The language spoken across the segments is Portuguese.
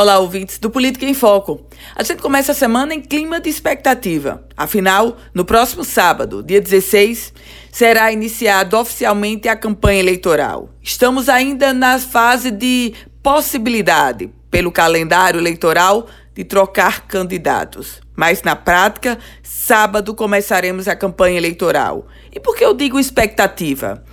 Olá, ouvintes do Política em Foco. A gente começa a semana em clima de expectativa. Afinal, no próximo sábado, dia 16, será iniciada oficialmente a campanha eleitoral. Estamos ainda na fase de possibilidade, pelo calendário eleitoral, de trocar candidatos. Mas na prática, sábado começaremos a campanha eleitoral. E por que eu digo expectativa?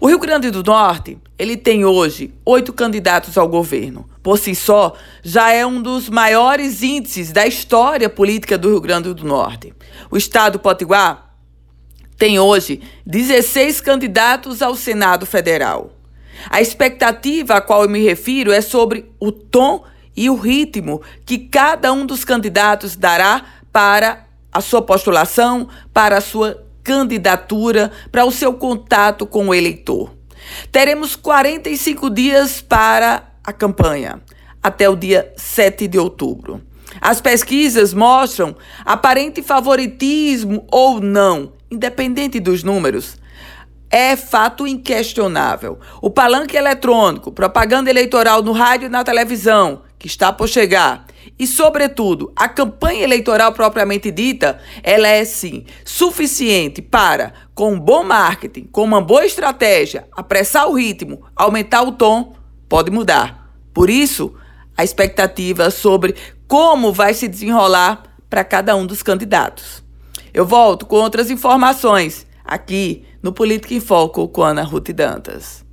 O Rio Grande do Norte, ele tem hoje oito candidatos ao governo. Por si só, já é um dos maiores índices da história política do Rio Grande do Norte. O estado Potiguar tem hoje 16 candidatos ao Senado Federal. A expectativa a qual eu me refiro é sobre o tom e o ritmo que cada um dos candidatos dará para a sua postulação, para a sua candidatura, para o seu contato com o eleitor. Teremos 45 dias para a campanha, até o dia 7 de outubro. As pesquisas mostram aparente favoritismo ou não, independente dos números. É fato inquestionável. O palanque eletrônico, propaganda eleitoral no rádio e na televisão, que está por chegar, e, sobretudo, a campanha eleitoral propriamente dita, ela é sim suficiente para, com um bom marketing, com uma boa estratégia, apressar o ritmo, aumentar o tom, pode mudar. Por isso, a expectativa sobre como vai se desenrolar para cada um dos candidatos. Eu volto com outras informações aqui no Política em Foco com Ana Ruth Dantas.